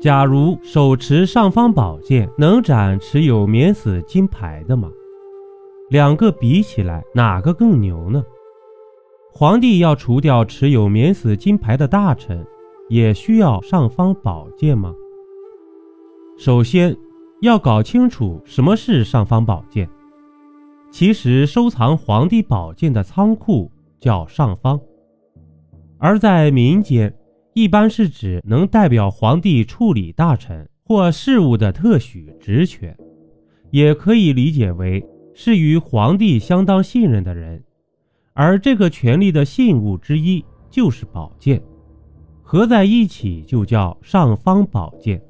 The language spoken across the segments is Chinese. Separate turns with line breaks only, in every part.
假如手持尚方宝剑，能斩持有免死金牌的吗？两个比起来，哪个更牛呢？皇帝要除掉持有免死金牌的大臣，也需要尚方宝剑吗？首先，要搞清楚什么是尚方宝剑。其实，收藏皇帝宝剑的仓库叫尚方，而在民间。一般是指能代表皇帝处理大臣或事务的特许职权，也可以理解为是与皇帝相当信任的人，而这个权力的信物之一就是宝剑，合在一起就叫尚方宝剑。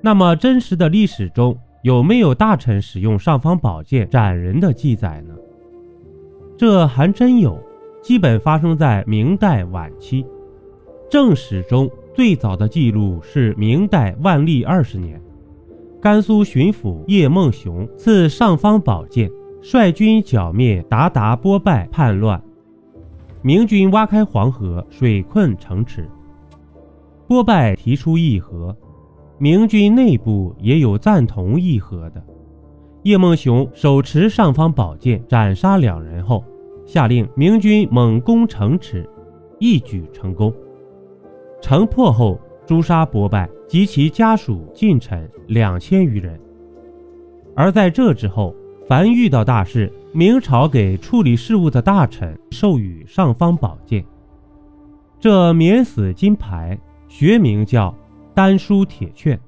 那么，真实的历史中有没有大臣使用尚方宝剑斩人的记载呢？这还真有，基本发生在明代晚期。正史中最早的记录是明代万历二十年，甘肃巡抚叶梦熊赐尚方宝剑，率军剿灭鞑靼波拜叛乱。明军挖开黄河，水困城池。波拜提出议和，明军内部也有赞同议和的。叶梦熊手持尚方宝剑斩杀两人后，下令明军猛攻城池，一举成功。城破后，诛杀伯拜及其家属近臣两千余人。而在这之后，凡遇到大事，明朝给处理事务的大臣授予尚方宝剑。这免死金牌学名叫丹书铁券，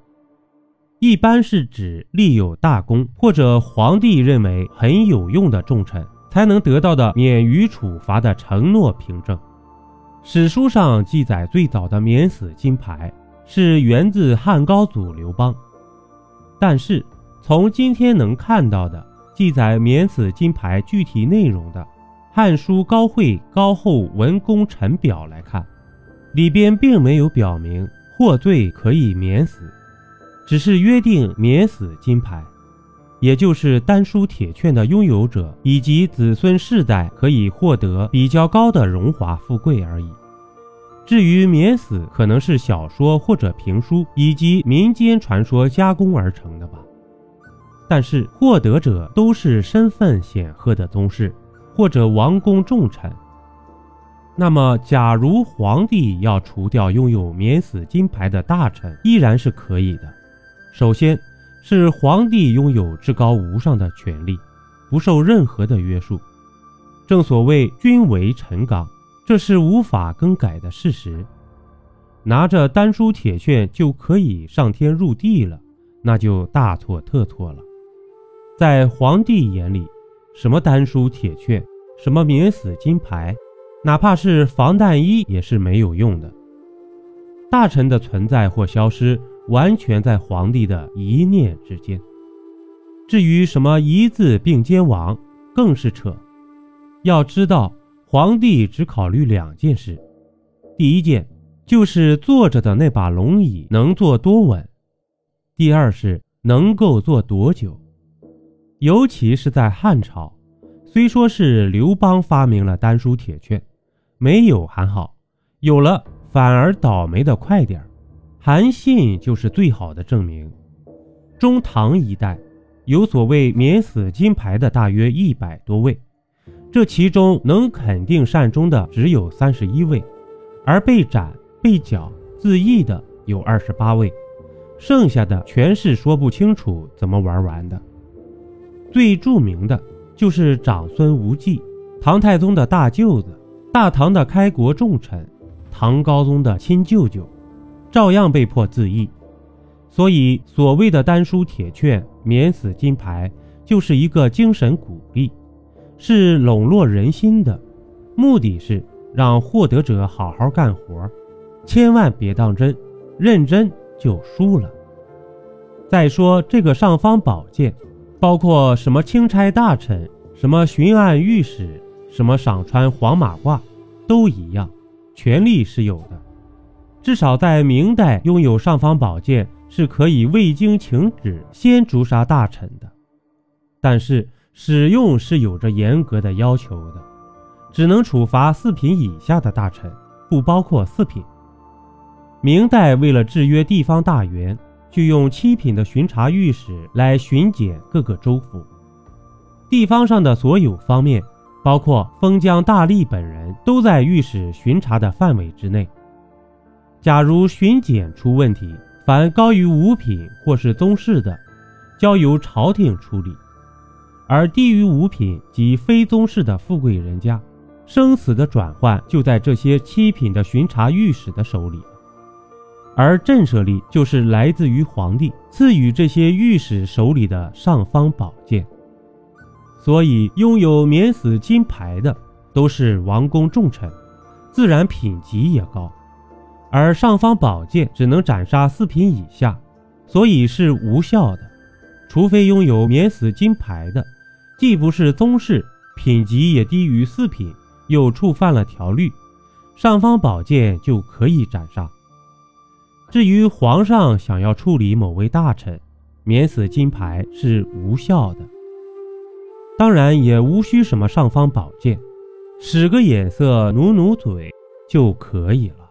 一般是指立有大功或者皇帝认为很有用的重臣才能得到的免于处罚的承诺凭证。史书上记载，最早的免死金牌是源自汉高祖刘邦，但是从今天能看到的记载免死金牌具体内容的《汉书·高会高后文功臣表》来看，里边并没有表明获罪可以免死，只是约定免死金牌。也就是丹书铁券的拥有者以及子孙世代可以获得比较高的荣华富贵而已。至于免死，可能是小说或者评书以及民间传说加工而成的吧。但是获得者都是身份显赫的宗室或者王公重臣。那么，假如皇帝要除掉拥有免死金牌的大臣，依然是可以的。首先。是皇帝拥有至高无上的权力，不受任何的约束。正所谓君为臣纲，这是无法更改的事实。拿着丹书铁券就可以上天入地了，那就大错特错了。在皇帝眼里，什么丹书铁券，什么免死金牌，哪怕是防弹衣也是没有用的。大臣的存在或消失。完全在皇帝的一念之间。至于什么一字并肩王，更是扯。要知道，皇帝只考虑两件事：第一件就是坐着的那把龙椅能坐多稳；第二是能够坐多久。尤其是在汉朝，虽说是刘邦发明了丹书铁券，没有还好，有了反而倒霉的快点儿。韩信就是最好的证明。中唐一代有所谓免死金牌的大约一百多位，这其中能肯定善终的只有三十一位，而被斩、被绞、自缢的有二十八位，剩下的全是说不清楚怎么玩完的。最著名的就是长孙无忌，唐太宗的大舅子，大唐的开国重臣，唐高宗的亲舅舅。照样被迫自缢，所以所谓的丹书铁券、免死金牌，就是一个精神鼓励，是笼络人心的，目的是让获得者好好干活，千万别当真，认真就输了。再说这个尚方宝剑，包括什么钦差大臣、什么巡按御史、什么赏穿黄马褂，都一样，权力是有的。至少在明代，拥有尚方宝剑是可以未经请旨先诛杀大臣的，但是使用是有着严格的要求的，只能处罚四品以下的大臣，不包括四品。明代为了制约地方大员，就用七品的巡查御史来巡检各个州府。地方上的所有方面，包括封疆大吏本人，都在御史巡查的范围之内。假如巡检出问题，凡高于五品或是宗室的，交由朝廷处理；而低于五品及非宗室的富贵人家，生死的转换就在这些七品的巡查御史的手里。而震慑力就是来自于皇帝赐予这些御史手里的尚方宝剑。所以，拥有免死金牌的都是王公重臣，自然品级也高。而尚方宝剑只能斩杀四品以下，所以是无效的。除非拥有免死金牌的，既不是宗室，品级也低于四品，又触犯了条律，尚方宝剑就可以斩杀。至于皇上想要处理某位大臣，免死金牌是无效的。当然也无需什么尚方宝剑，使个眼色，努努嘴就可以了。